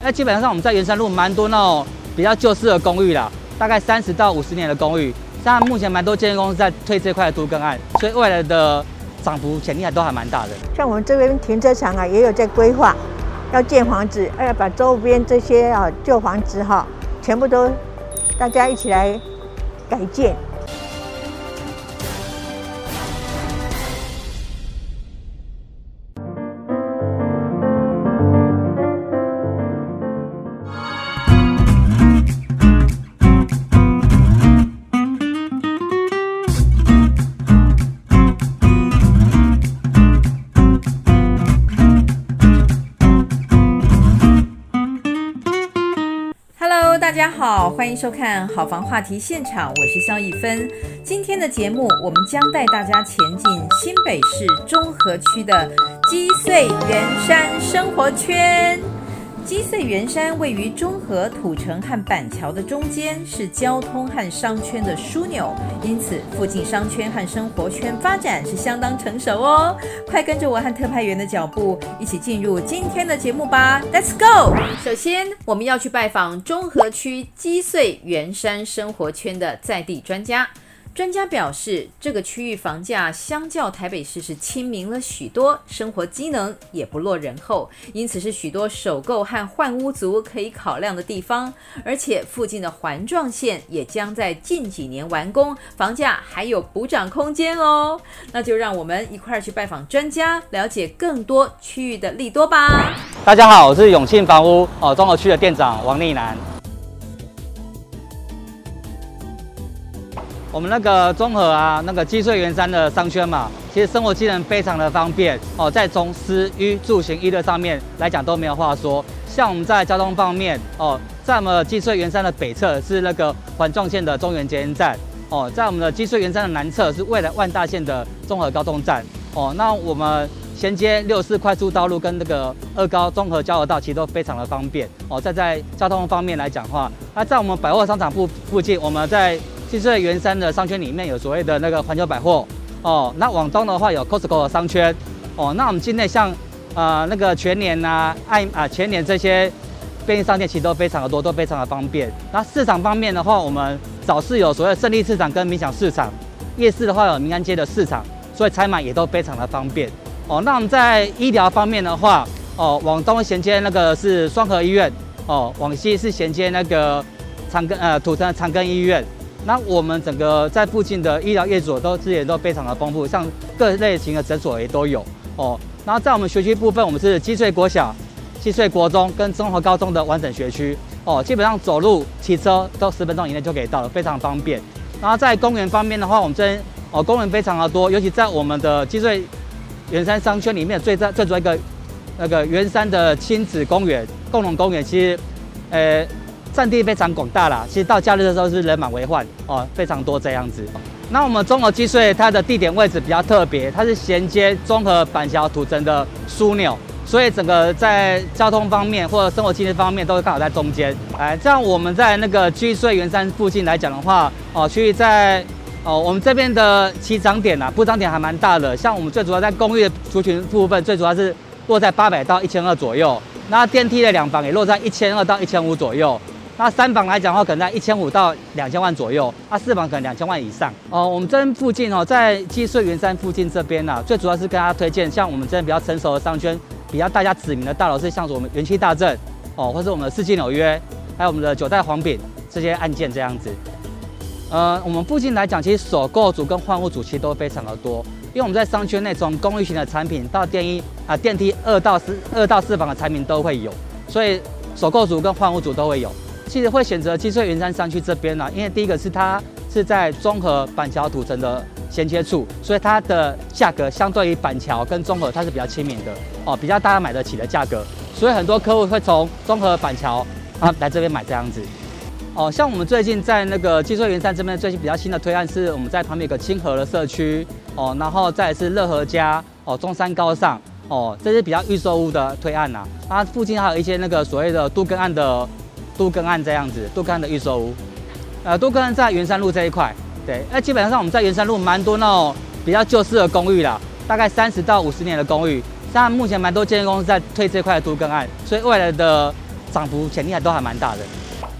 那基本上我们在圆山路蛮多那种比较旧式的公寓啦，大概三十到五十年的公寓，像目前蛮多建设公司在推这块的都更案，所以未来的涨幅潜力还都还蛮大的。像我们这边停车场啊，也有在规划要建房子，要把周边这些啊旧房子哈，全部都大家一起来改建。欢迎收看好房话题现场，我是肖一芬。今天的节目，我们将带大家前进新北市中和区的积穗圆山生活圈。积穗圆山位于中和土城和板桥的中间，是交通和商圈的枢纽，因此附近商圈和生活圈发展是相当成熟哦。快跟着我和特派员的脚步，一起进入今天的节目吧，Let's go！首先，我们要去拜访中和区积穗圆山生活圈的在地专家。专家表示，这个区域房价相较台北市是亲民了许多，生活机能也不落人后，因此是许多首购和换屋族可以考量的地方。而且附近的环状线也将在近几年完工，房价还有补涨空间哦。那就让我们一块儿去拜访专家，了解更多区域的利多吧。大家好，我是永庆房屋哦中和区的店长王立南。我们那个中和啊，那个积穗圆山的商圈嘛，其实生活机能非常的方便哦，在从食衣住行娱乐上面来讲都没有话说。像我们在交通方面哦，在我们积穗圆山的北侧是那个环状线的中原捷运站哦，在我们的积穗圆山的南侧是未来万大线的中和高中站哦。那我们衔接六四快速道路跟那个二高中和交流道，其实都非常的方便哦。在在交通方面来讲的话，那在我们百货商场附附近，我们在积穗圆山的商圈里面有所谓的那个环球百货哦，那往东的话有 Costco 的商圈哦，那我们境内像呃那个全年呐、爱啊全年这些便利商店其实都非常的多，都非常的方便。那市场方面的话，我们早市有所谓的胜利市场跟冥想市场，夜市的话有民安街的市场，所以采买也都非常的方便哦。那我们在医疗方面的话哦，往东衔接那个是双和医院哦，往西是衔接那个长庚呃土城的长庚医院。那我们整个在附近的医疗业主都资源都非常的丰富，像各类型的诊所也都有哦。然后在我们学区部分，我们是积穗国小、积穗国中跟综合高中的完整学区哦，基本上走路、骑车都十分钟以内就可以到了，非常方便。然后在公园方面的话，我们这边哦公园非常的多，尤其在我们的积穗圆山商圈里面最在最主要一个那个圆山的亲子公园、共同公园，其实呃。占地非常广大啦，其实到假日的时候是人满为患哦，非常多这样子。那我们综合积穗它的地点位置比较特别，它是衔接综合板桥土城的枢纽，所以整个在交通方面或者生活机能方面都是刚好在中间。哎，这样我们在那个积穗圆山附近来讲的话，哦，区域在哦我们这边的起涨点啊，补涨点还蛮大的。像我们最主要在公寓的族群部分，最主要是落在八百到一千二左右，那电梯的两房也落在一千二到一千五左右。那三房来讲的话，可能在一千五到两千万左右；那四房可能两千万以上。哦，我们这边附近哦，在积穗云山附近这边呢、啊，最主要是跟大家推荐，像我们这边比较成熟的商圈，比较大家指名的大楼是像是我们元气大镇哦，或是我们的世纪纽约，还有我们的九代黄饼这些案件这样子。呃，我们附近来讲，其实首购族跟换屋族其实都非常的多，因为我们在商圈内从公寓型的产品到电一啊电梯二到四二到四房的产品都会有，所以首购族跟换屋组都会有。其实会选择积穗云山商区这边呢、因为第一个是它是在中和板桥土城的衔接处，所以它的价格相对于板桥跟中和它是比较亲民的哦，比较大家买得起的价格，所以很多客户会从中和板桥啊来这边买这样子哦。像我们最近在那个积穗云山这边最近比较新的推案是我们在旁边有个清河的社区哦，然后再是乐和家哦，中山高尚哦，这是比较预售屋的推案呐、啊。它附近还有一些那个所谓的都更案的。都更案这样子，都更案的预售屋，呃，都更案在圆山路这一块，对，那基本上我们在圆山路蛮多那种比较旧式的公寓啦，大概三十到五十年的公寓，像目前蛮多建设公司在推这块的都更案，所以未来的涨幅潜力还都还蛮大的。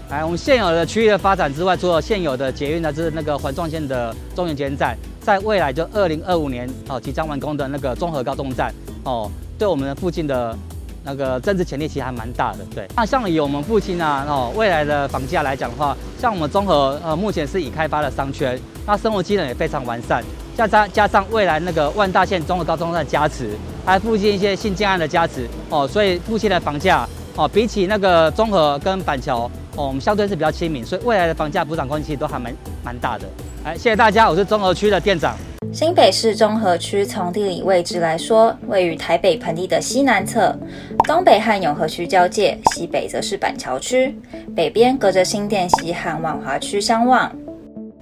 哎，我们现有的区域的发展之外，除了现有的捷运呢，就是那个环状线的中原捷运站，在未来就二零二五年哦即将完工的那个综合高中站哦，对我们的附近的那个增值潜力其实还蛮大的。对，那像以我们附近啊哦未来的房价来讲的话，像我们中和呃目前是已开发的商圈，那生活机能也非常完善，加上加上未来那个万大线中和高中站的加持，还附近一些新建案的加持哦，所以附近的房价哦比起那个中和跟板桥。哦，我们相对是比较亲民，所以未来的房价补涨空间其实都还蛮蛮大的。哎，谢谢大家，我是中和区的店长。新北市中和区从地理位置来说，位于台北盆地的西南侧，东北和永和区交界，西北则是板桥区，北边隔着新店溪和万华区相望。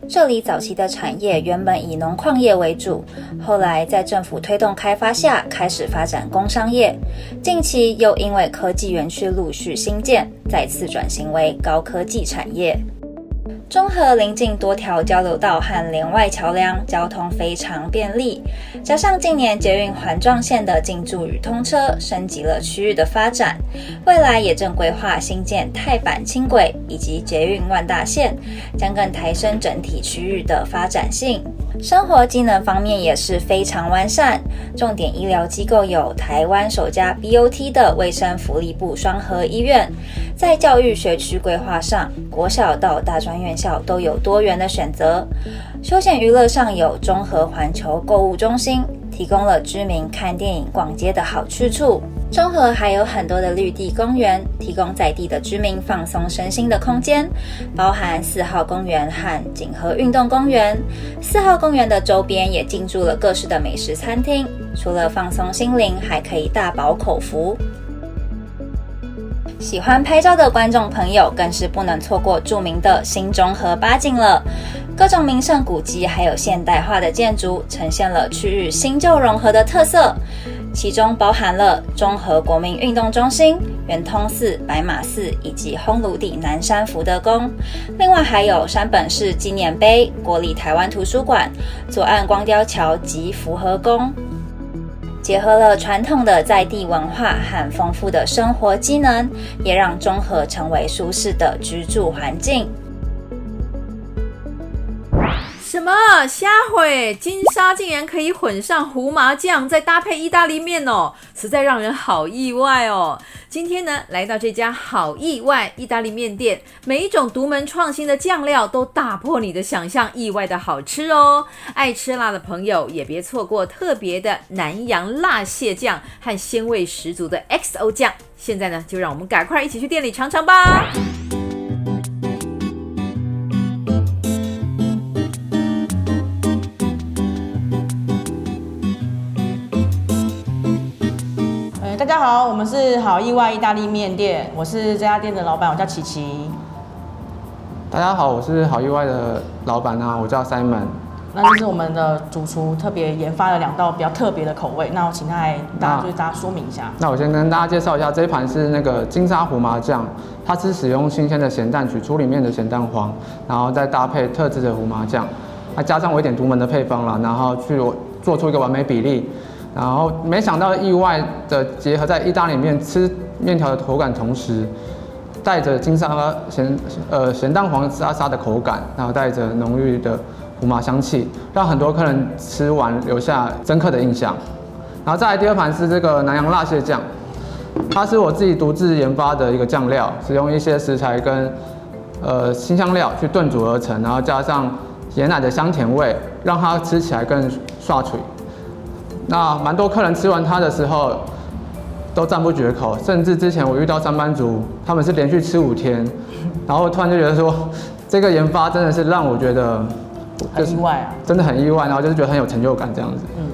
这里早期的产业原本以农矿业为主，后来在政府推动开发下，开始发展工商业。近期又因为科技园区陆续兴建，再次转型为高科技产业。中和邻近多条交流道和连外桥梁，交通非常便利。加上近年捷运环状线的进驻与通车，升级了区域的发展。未来也正规划新建泰版轻轨以及捷运万大线，将更抬升整体区域的发展性。生活机能方面也是非常完善，重点医疗机构有台湾首家 BOT 的卫生福利部双和医院。在教育学区规划上，国小到大专院校都有多元的选择。休闲娱乐上有中和环球购物中心，提供了居民看电影、逛街的好去处。中和还有很多的绿地公园，提供在地的居民放松身心的空间，包含四号公园和锦和运动公园。四号公园的周边也进驻了各式的美食餐厅，除了放松心灵，还可以大饱口福。喜欢拍照的观众朋友，更是不能错过著名的新中和八景了。各种名胜古迹，还有现代化的建筑，呈现了区域新旧融合的特色。其中包含了中和国民运动中心、圆通寺、白马寺以及烘炉地南山福德宫。另外还有山本氏纪念碑、国立台湾图书馆、左岸光雕桥及福和宫。结合了传统的在地文化和丰富的生活机能，也让中和成为舒适的居住环境。什么虾毁金沙竟然可以混上胡麻酱，再搭配意大利面哦，实在让人好意外哦！今天呢，来到这家好意外意大利面店，每一种独门创新的酱料都打破你的想象，意外的好吃哦！爱吃辣的朋友也别错过特别的南洋辣蟹酱和鲜味十足的 XO 酱。现在呢，就让我们赶快一起去店里尝尝吧。好，我们是好意外意大利面店，我是这家店的老板，我叫琪琪。大家好，我是好意外的老板啊，我叫 Simon。那这是我们的主厨特别研发了两道比较特别的口味，那我请他来大家就是大家说明一下。那我先跟大家介绍一下，这一盘是那个金沙胡麻酱，它是使用新鲜的咸蛋取出里面的咸蛋黄，然后再搭配特制的胡麻酱，那加上我一点独门的配方了，然后去做出一个完美比例。然后没想到意外的结合在意大利面吃面条的口感，同时带着金沙咸呃咸蛋黄沙沙的口感，然后带着浓郁的胡麻香气，让很多客人吃完留下深刻的印象。然后再来第二盘是这个南洋辣蟹酱，它是我自己独自研发的一个酱料，使用一些食材跟呃新香料去炖煮而成，然后加上椰奶的香甜味，让它吃起来更爽脆。那蛮多客人吃完它的时候都赞不绝口，甚至之前我遇到上班族，他们是连续吃五天，然后突然就觉得说，这个研发真的是让我觉得很意外啊，真的很意外，然后就是觉得很有成就感这样子。嗯，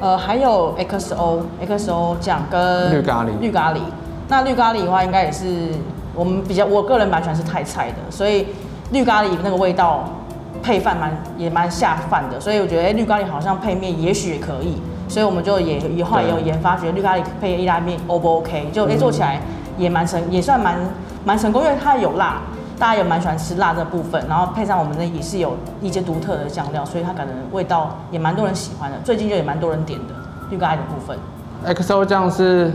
呃，还有 XO XO 酱跟绿咖喱绿咖喱，那绿咖喱的话应该也是我们比较，我个人蛮喜欢吃泰菜的，所以绿咖喱那个味道配饭蛮也蛮下饭的，所以我觉得绿咖喱好像配面也许也可以。所以我们就也以后也有研发，觉得绿咖喱配意大利面 O 不 OK？就哎、欸、做起来也蛮成，也算蛮蛮成功，因为它有辣，大家也蛮喜欢吃辣这部分，然后配上我们的也是有一些独特的酱料，所以它可能味道也蛮多人喜欢的。最近就也蛮多人点的绿咖喱的部分。XO 酱是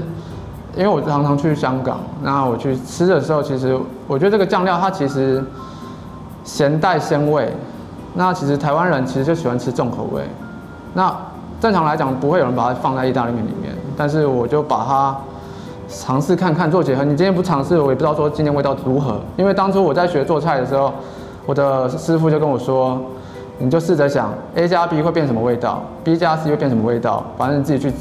因为我常常去香港，那我去吃的时候，其实我觉得这个酱料它其实咸带鲜味。那其实台湾人其实就喜欢吃重口味。那正常来讲不会有人把它放在意大利面里面，但是我就把它尝试看看做结合。你今天不尝试，我也不知道说今天味道如何。因为当初我在学做菜的时候，我的师傅就跟我说，你就试着想 A 加 B 会变什么味道，B 加 C 会变什么味道，反正你自己去。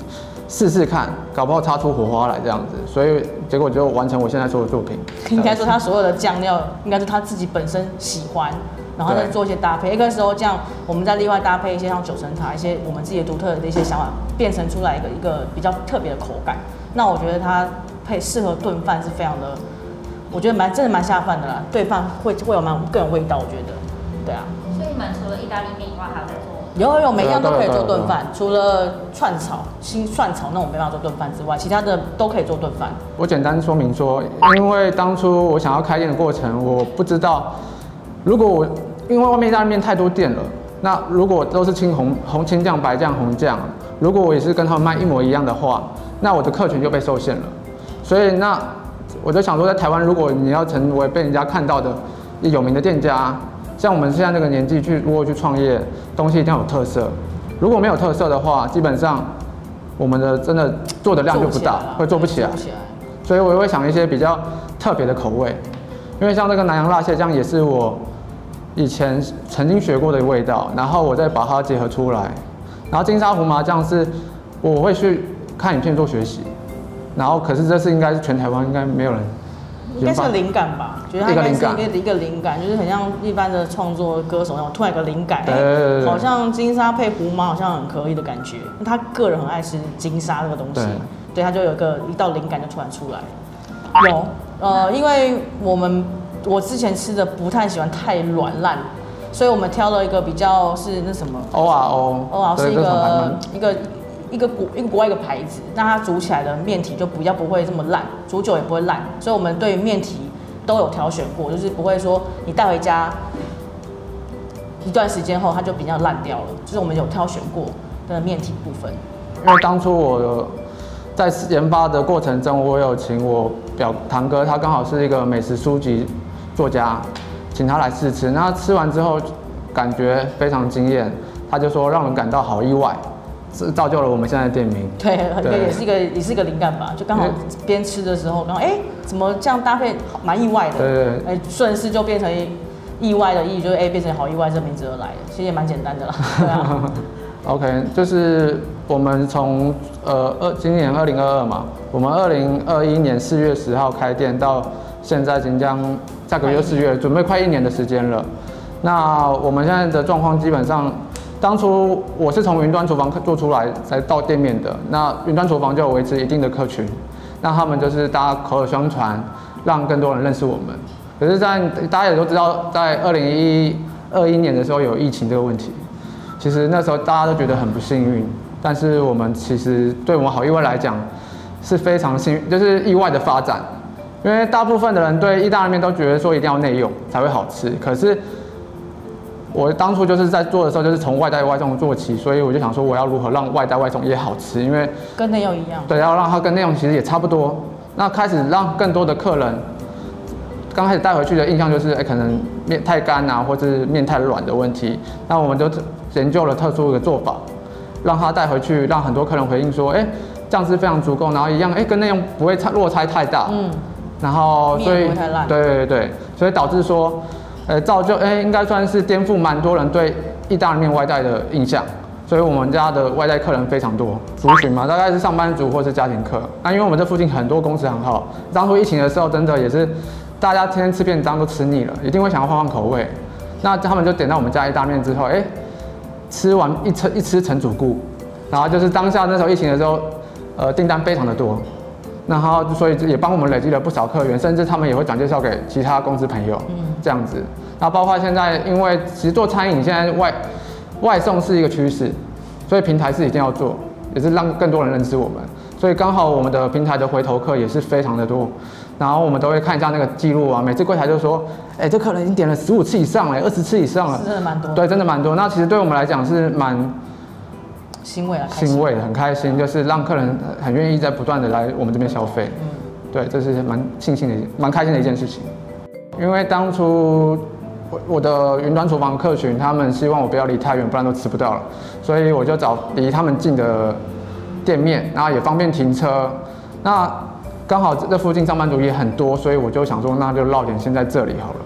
试试看，搞不好擦出火花来这样子，所以结果就完成我现在做的作品。应该说他所有的酱料，应该是他自己本身喜欢，然后再做一些搭配。一个时候这样，我们再另外搭配一些像九层塔，一些我们自己独特的一些想法，变成出来一个一个比较特别的口感。那我觉得它配适合炖饭是非常的，我觉得蛮真的蛮下饭的啦。炖饭会会有蛮更有味道，我觉得。对啊。所以你们除了意大利面以外，还有在做？有有有，每样都可以做炖饭，除了串炒、新蒜炒那种没办法做炖饭之外，其他的都可以做炖饭。我简单说明说，因为当初我想要开店的过程，我不知道，如果我因为外面意大利面太多店了，那如果都是青红红青酱、白酱、红酱，如果我也是跟他们卖一模一样的话，那我的客群就被受限了。所以那我就想说，在台湾，如果你要成为被人家看到的有名的店家。像我们现在这个年纪去，如果去创业，东西一定要有特色。如果没有特色的话，基本上我们的真的做的量就不大，会做不起来。所以我也会想一些比较特别的口味，因为像这个南洋辣蟹酱也是我以前曾经学过的味道，然后我再把它结合出来。然后金沙胡麻酱是我会去看影片做学习，然后可是这次应该是全台湾应该没有人。应该是个灵感吧，觉得它应该是一个一个灵感，就是很像一般的创作歌手那种突然有个灵感，好像金沙配胡麻好像很可以的感觉。他个人很爱吃金沙这个东西，对，对，他就有个一道灵感就突然出来。有，呃，因为我们我之前吃的不太喜欢太软烂，所以我们挑了一个比较是那什么，O R O，O R 是一个一个。一个国一个国外一个牌子，那它煮起来的面体就比较不会这么烂，煮久也不会烂，所以我们对面体都有挑选过，就是不会说你带回家一段时间后它就比较烂掉了，就是我们有挑选过的面体部分。因为当初我在研发的过程中，我有请我表堂哥，他刚好是一个美食书籍作家，请他来试吃，那吃完之后感觉非常惊艳，他就说让人感到好意外。是造就了我们现在的店名，对，对，也是一个也是一个灵感吧。就刚好边吃的时候，刚好哎，怎么这样搭配，蛮意外的。对对，对。哎，顺势就变成意外的意，就是哎变成好意外这名字而来的，其实也蛮简单的啦。对啊。OK，就是我们从呃二今年二零二二嘛，我们二零二一年四月十号开店，到现在即将下个月四月，准备快一年的时间了。那我们现在的状况基本上。当初我是从云端厨房做出来才到店面的，那云端厨房就维持一定的客群，那他们就是大家口耳相传，让更多人认识我们。可是，在大家也都知道，在二零一二一年的时候有疫情这个问题，其实那时候大家都觉得很不幸运，但是我们其实对我们好意外来讲是非常幸运，就是意外的发展，因为大部分的人对意大利面都觉得说一定要内用才会好吃，可是。我当初就是在做的时候，就是从外带外送做起，所以我就想说，我要如何让外带外送也好吃，因为跟内用一样。对，要让它跟内用其实也差不多。那开始让更多的客人，刚开始带回去的印象就是，哎，可能面太干啊，或者是面太软的问题。那我们就研究了特殊的做法，让他带回去，让很多客人回应说，哎，酱汁非常足够，然后一样，哎，跟内用不会差落差太大。嗯。然后所以，对对对，所以导致说。呃，造就哎，应该算是颠覆蛮多人对意大利面外带的印象，所以我们家的外带客人非常多，族群嘛，大概是上班族或是家庭客。那因为我们这附近很多公司行号，当初疫情的时候，真的也是大家天天吃便当都吃腻了，一定会想要换换口味。那他们就点到我们家意大利面之后，哎，吃完一吃一吃成主顾，然后就是当下那时候疫情的时候，呃，订单非常的多。然后，所以也帮我们累积了不少客源，甚至他们也会转介绍给其他公司朋友，嗯这样子。那包括现在，因为其实做餐饮现在外外送是一个趋势，所以平台是一定要做，也是让更多人认识我们。所以刚好我们的平台的回头客也是非常的多，然后我们都会看一下那个记录啊，每次柜台就说，哎，这客人已经点了十五次以上了，二十次以上了，真的蛮多。对，真的蛮多。那其实对我们来讲是蛮。欣慰啊，欣慰，很开心，就是让客人很愿意在不断的来我们这边消费。嗯，对，这是蛮庆幸的，蛮开心的一件事情。因为当初我我的云端厨房客群，他们希望我不要离太远，不然都吃不到了，所以我就找离他们近的店面，然后也方便停车。那刚好这附近上班族也很多，所以我就想说，那就绕点先在这里好了。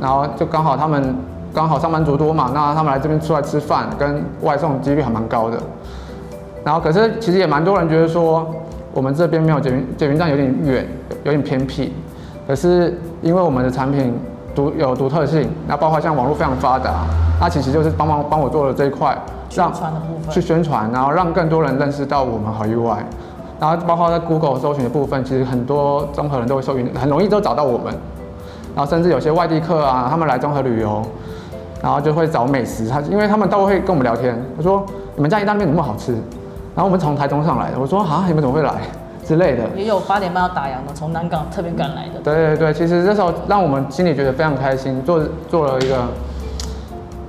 然后就刚好他们刚好上班族多嘛，那他们来这边出来吃饭，跟外送几率还蛮高的。然后可是其实也蛮多人觉得说，我们这边没有捷运捷运站，有点远，有点偏僻。可是因为我们的产品独有独特性，那包括像网络非常发达，那其实就是帮忙帮我做了这一块，宣传的部分，去宣传，然后让更多人认识到我们好意外。然后包括在 Google 搜寻的部分，其实很多综合人都会搜寻，很容易都找到我们。然后甚至有些外地客啊，他们来综合旅游，然后就会找美食，他因为他们都会跟我们聊天，他说你们家意大利面怎么好吃？然后我们从台中上来的，我说啊，你们怎么会来？之类的，也有八点半要打烊的，从南港特别赶来的。对对对，其实这时候让我们心里觉得非常开心，做做了一个，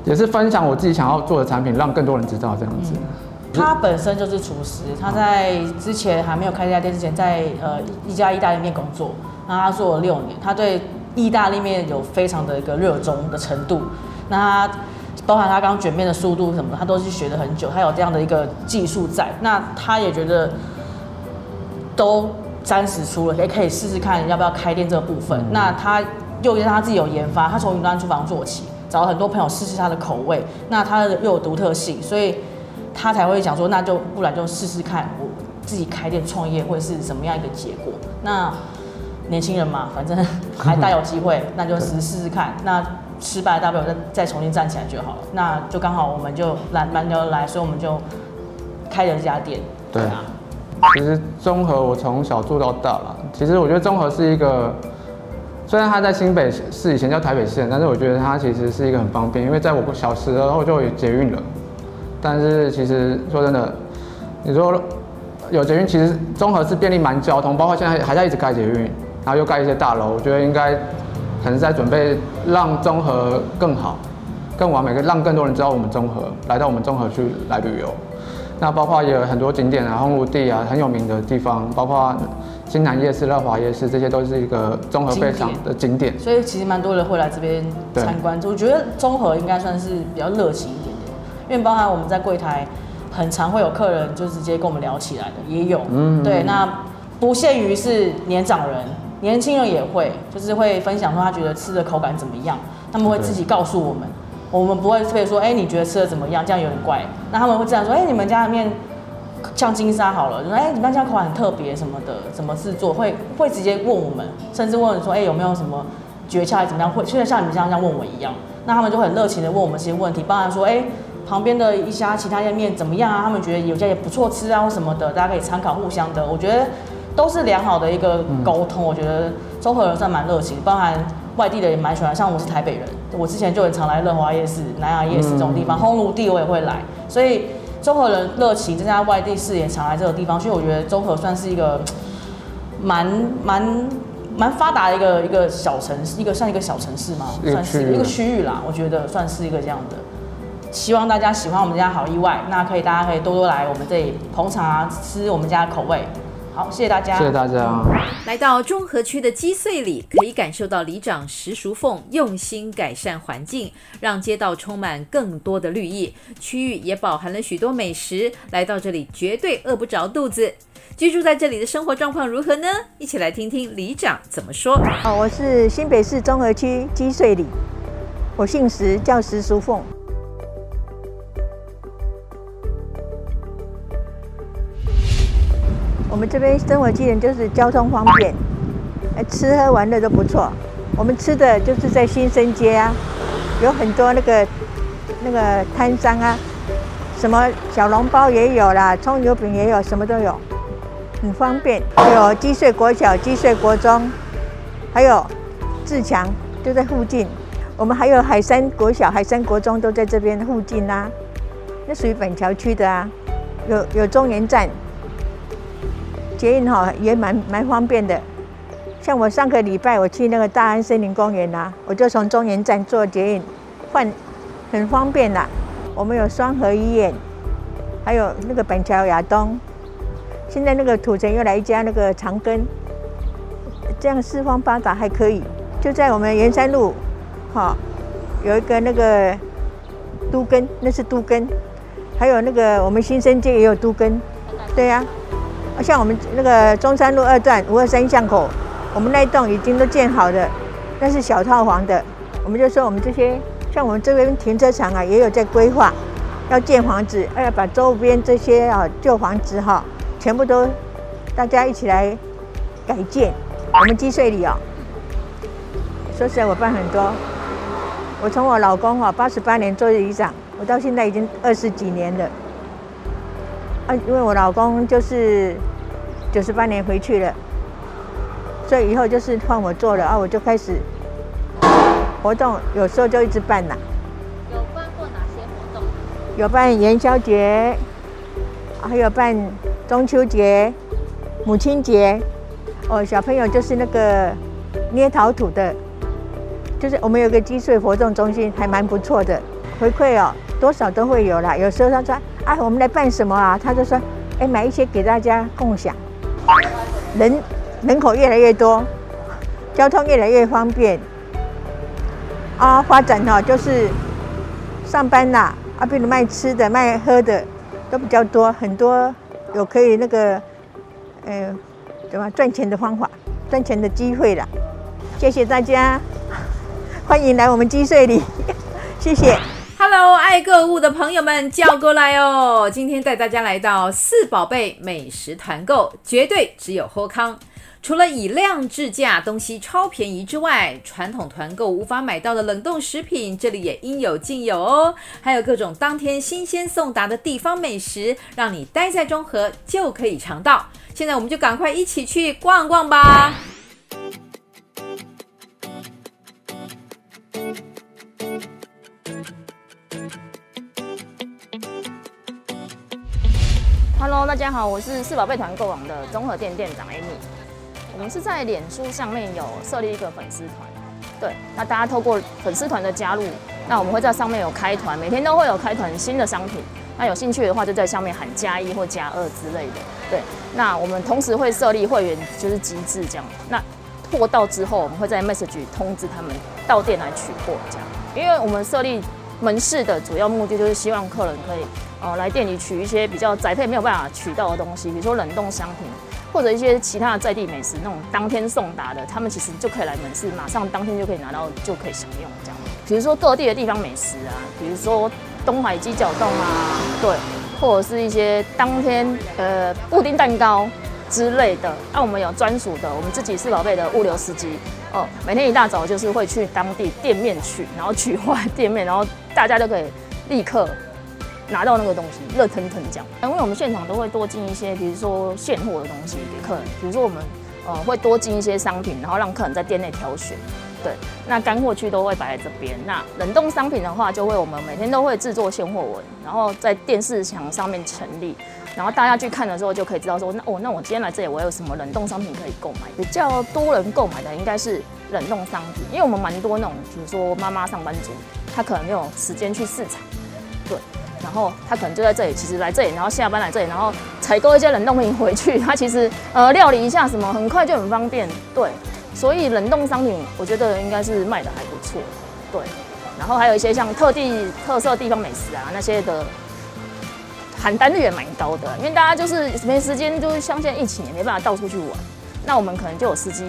也是分享我自己想要做的产品，让更多人知道这样子。嗯、他本身就是厨师，他在之前还没有开这家店之前，在呃一家意大利面工作，然后他做了六年，他对意大利面有非常的一个热衷的程度。那他包含他刚卷面的速度什么的，他都是学了很久，他有这样的一个技术在。那他也觉得。都三十出了，也可以试试看要不要开店这个部分。那他又让他自己有研发，他从云端厨房做起，找了很多朋友试试他的口味。那他又有独特性，所以他才会想说，那就不然就试试看，我自己开店创业会是什么样一个结果。那年轻人嘛，反正还大有机会，那就试试试看。那失败大不了再再重新站起来就好了。那就刚好我们就来蛮牛来，所以我们就开了这家店。对啊。其实中和我从小住到大了。其实我觉得中和是一个，虽然它在新北市以前叫台北县，但是我觉得它其实是一个很方便，因为在我小时候就有捷运了。但是其实说真的，你说有捷运，其实中和是便利蛮交通，包括现在还在一直盖捷运，然后又盖一些大楼，我觉得应该可能是在准备让综合更好、更完美，让更多人知道我们综合，来到我们综合去来旅游。那包括也有很多景点啊，红炉地啊，很有名的地方，包括新南夜市、乐华夜市，这些都是一个综合非常的景点。所以其实蛮多人会来这边参观。我觉得综合应该算是比较热情一点点，因为包含我们在柜台，很常会有客人就直接跟我们聊起来的，也有。嗯。对，那不限于是年长人，年轻人也会，就是会分享说他觉得吃的口感怎么样，他们会自己告诉我们。我们不会特别说，哎，你觉得吃的怎么样？这样有点怪。那他们会这样说，哎，你们家的面像金沙好了，就说，哎，你们家口感很特别什么的，怎么制作？会会直接问我们，甚至问说，哎，有没有什么诀窍，怎么样？会，就像你们这样这样问我一样。那他们就很热情的问我们这些问题，包含说，哎，旁边的一家其他家面怎么样啊？他们觉得有家也不错吃啊，或什么的，大家可以参考，互相的。我觉得都是良好的一个沟通。嗯、我觉得中和人算蛮热情，包含。外地的也蛮喜欢，像我是台北人，我之前就很常来乐华夜市、南雅夜市这种地方，烘炉地我也会来，所以中和人热情，增加外地市也常来这个地方，所以我觉得中和算是一个蛮蛮蛮发达的一个一个小城市，一个像一个小城市嘛，算是一个区域啦，我觉得算是一个这样的。希望大家喜欢我们家好意外，那可以大家可以多多来我们这里捧场啊，吃我们家的口味。好，谢谢大家。谢谢大家。来到中和区的鸡碎里，可以感受到里长石淑凤用心改善环境，让街道充满更多的绿意。区域也饱含了许多美食，来到这里绝对饿不着肚子。居住在这里的生活状况如何呢？一起来听听里长怎么说。好，我是新北市中和区鸡碎里，我姓石，叫石淑凤。我们这边生活机能就是交通方便，吃喝玩乐都不错。我们吃的就是在新生街啊，有很多那个那个摊商啊，什么小笼包也有啦，葱油饼也有，什么都有，很方便。有鸡碎国小、鸡碎国中，还有自强就在附近。我们还有海山国小、海山国中都在这边附近啊，那属于板桥区的啊。有有中原站。捷运哈也蛮蛮方便的，像我上个礼拜我去那个大安森林公园啊，我就从中原站坐捷运换，很方便啦。我们有双和医院，还有那个板桥亚东，现在那个土城又来一家那个长庚，这样四方八达还可以。就在我们圆山路，哈，有一个那个都根，那是都根，还有那个我们新生街也有都根，对呀、像我们那个中山路二段五二三巷口，我们那一栋已经都建好了，那是小套房的。我们就说我们这些，像我们这边停车场啊，也有在规划，要建房子，要把周边这些啊旧房子哈，全部都大家一起来改建。我们积税里哦。说实在，我办很多。我从我老公哈八十八年做里长，我到现在已经二十几年了。啊，因为我老公就是九十八年回去了，所以以后就是换我做了啊，我就开始活动，有时候就一直办呐。有办过哪些活动？有办元宵节，还有办中秋节、母亲节。哦，小朋友就是那个捏陶土的。就是我们有个积穗活动中心，还蛮不错的，回馈哦，多少都会有啦。有时候他说，啊，我们来办什么啊？他就说，哎，买一些给大家共享。人人口越来越多，交通越来越方便，啊，发展哈，就是上班呐，啊，比如卖吃的、卖喝的都比较多，很多有可以那个，呃，怎么赚钱的方法，赚钱的机会了。谢谢大家。欢迎来我们积穗里，谢谢。Hello，爱购物的朋友们叫过来哦！今天带大家来到四宝贝美食团购，绝对只有喝康。除了以量制价，东西超便宜之外，传统团购无法买到的冷冻食品，这里也应有尽有哦。还有各种当天新鲜送达的地方美食，让你待在中和就可以尝到。现在我们就赶快一起去逛逛吧。Hello，大家好，我是四宝贝团购网的综合店店长 Amy。我们是在脸书上面有设立一个粉丝团，对，那大家透过粉丝团的加入，那我们会在上面有开团，每天都会有开团新的商品。那有兴趣的话，就在上面喊加一或加二之类的。对，那我们同时会设立会员就是机制这样。那货到之后，我们会在 message 通知他们到店来取货这样。因为我们设立门市的主要目的就是希望客人可以。哦，来店里取一些比较宅配没有办法取到的东西，比如说冷冻商品，或者一些其他的在地美食，那种当天送达的，他们其实就可以来门市，马上当天就可以拿到，就可以享用这样。比如说各地的地方美食啊，比如说东海鸡脚冻啊，对，或者是一些当天呃布丁蛋糕之类的。那、我们有专属的，我们自己四宝贝的物流司机哦，每天一大早就是会去当地店面取，然后取货店面，然后大家就可以立刻。拿到那个东西，热腾腾这样。因为我们现场都会多进一些，比如说现货的东西给客人。比如说我们呃会多进一些商品，然后让客人在店内挑选。对，那干货区都会摆在这边。那冷冻商品的话，就会我们每天都会制作现货文，然后在电视墙上面陈立，然后大家去看的时候就可以知道说，那哦，那我今天来这里，我有什么冷冻商品可以购买？比较多人购买的应该是冷冻商品，因为我们蛮多那种，比如说妈妈上班族，他可能没有时间去市场，对。然后他可能就在这里，其实来这里，然后下班来这里，然后采购一些冷冻品回去。他其实呃料理一下什么，很快就很方便。对，所以冷冻商品我觉得应该是卖得还不错。对，然后还有一些像特地特色地方美食啊那些的，喊单率也蛮高的，因为大家就是没时间，就是像现在疫情也没办法到处去玩，那我们可能就有司机。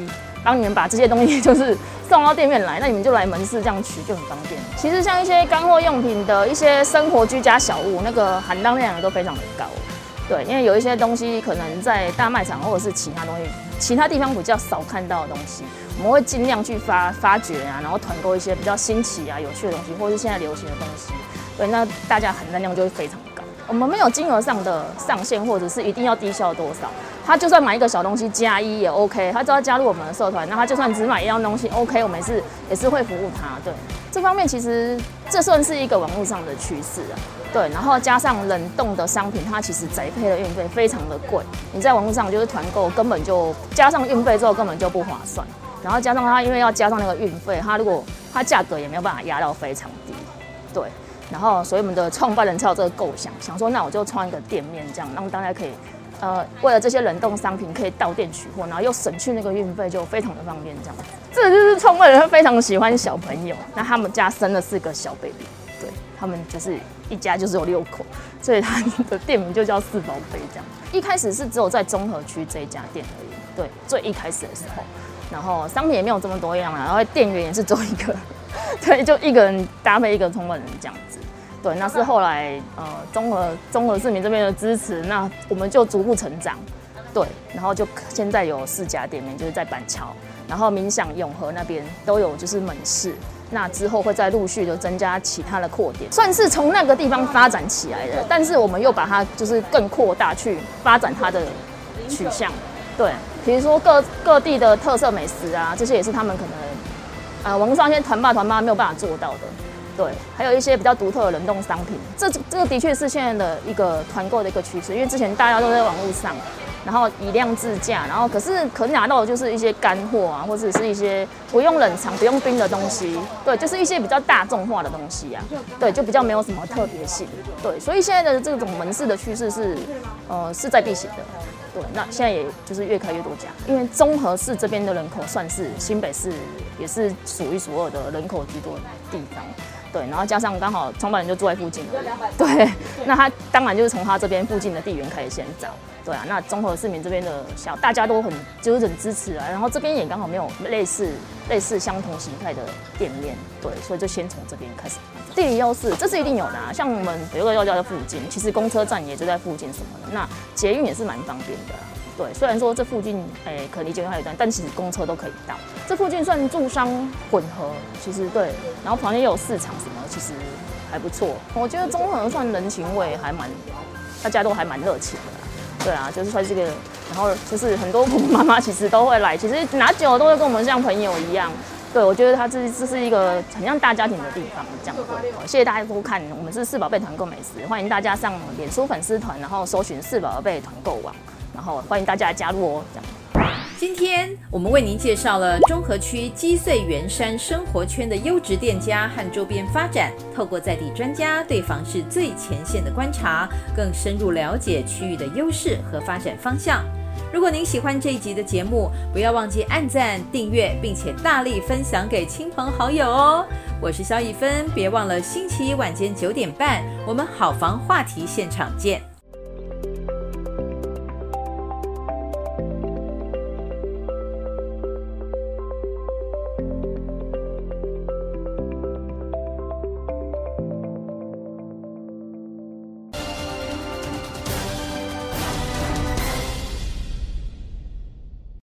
帮你们把这些东西 就是送到店面来，那你们就来门市这样取就很方便。其实像一些干货用品的一些生活居家小物，那个含当量都非常的高。对，因为有一些东西可能在大卖场或者是其他东西，其他地方比较少看到的东西，我们会尽量去发发掘啊，然后团购一些比较新奇啊、有趣的东西，或是现在流行的东西。对，那大家含单量就会非常。我们没有金额上的上限，或者是一定要低消多少。他就算买一个小东西加一也 OK，他只要加入我们的社团，那他就算只买一样东西 OK，我们也是也是会服务他。对，这方面其实这算是一个网络上的趋势啊。对，然后加上冷冻的商品，它其实宅配的运费非常的贵，你在网络上就是团购根本就加上运费之后根本就不划算。然后加上它因为要加上那个运费，它如果它价格也没有办法压到非常低。对，然后所以我们的创办人才有这个构想，想说那我就创一个店面，这样让大家可以。呃，为了这些冷冻商品可以到店取货，然后又省去那个运费，就非常的方便。这样，这就是创办人非常喜欢小朋友。那他们家生了四个小 baby，对，他们就是一家就是有六口，所以他的店名就叫四宝贝这样。一开始是只有在中和区这一家店而已，对，最一开始的时候，然后商品也没有这么多样啊，然后店员也是只有一个，对，就一个人搭配一个创办人这样子。对，那是后来呃，综合综合市民这边的支持，那我们就逐步成长，对，然后就现在有四家店面，就是在板桥，然后民享永和那边都有就是门市，那之后会再陆续的增加其他的扩点，算是从那个地方发展起来的，但是我们又把它就是更扩大去发展它的取向，对，比如说各各地的特色美食啊，这些也是他们可能呃网络上一些团爸团妈没有办法做到的。对，还有一些比较独特的冷冻商品，这这个的确是现在的一个团购的一个趋势，因为之前大家都在网络上，然后以量制价，然后可是可拿到的就是一些干货啊，或者是一些不用冷藏、不用冰的东西，对，就是一些比较大众化的东西啊，对，就比较没有什么特别性，对，所以现在的这种门市的趋势是，呃，势在必行的，对，那现在也就是越开越多家，因为中和市这边的人口算是新北市也是数一数二的人口居多的地方。对，然后加上刚好创办人就住在附近，对，那他当然就是从他这边附近的地缘开始先找，对啊，那中和市民这边的小大家都很就是很支持啊，然后这边也刚好没有类似类似相同形态的店面，对，所以就先从这边开始。地理优势这是一定有的啊，像我们有个药教在附近，其实公车站也就在附近什么的，那捷运也是蛮方便的。对，虽然说这附近，哎，可能离捷运还有一段，但其实公车都可以到。这附近算住商混合，其实对，然后旁边有市场什么，其实还不错。我觉得中和算人情味还蛮，大家都还蛮热情的啦。对啊，就是说这个，然后就是很多婆婆妈妈其实都会来，其实拿酒都会跟我们像朋友一样。对，我觉得它这这是一个很像大家庭的地方，这样对。谢谢大家收看，我们是四宝贝团购美食，欢迎大家上脸书粉丝团，然后搜寻四宝贝团购网。然后欢迎大家加入哦！这样，今天我们为您介绍了中和区基穗圆山生活圈的优质店家和周边发展。透过在地专家对房市最前线的观察，更深入了解区域的优势和发展方向。如果您喜欢这一集的节目，不要忘记按赞、订阅，并且大力分享给亲朋好友哦！我是肖一芬，别忘了星期一晚间九点半，我们好房话题现场见。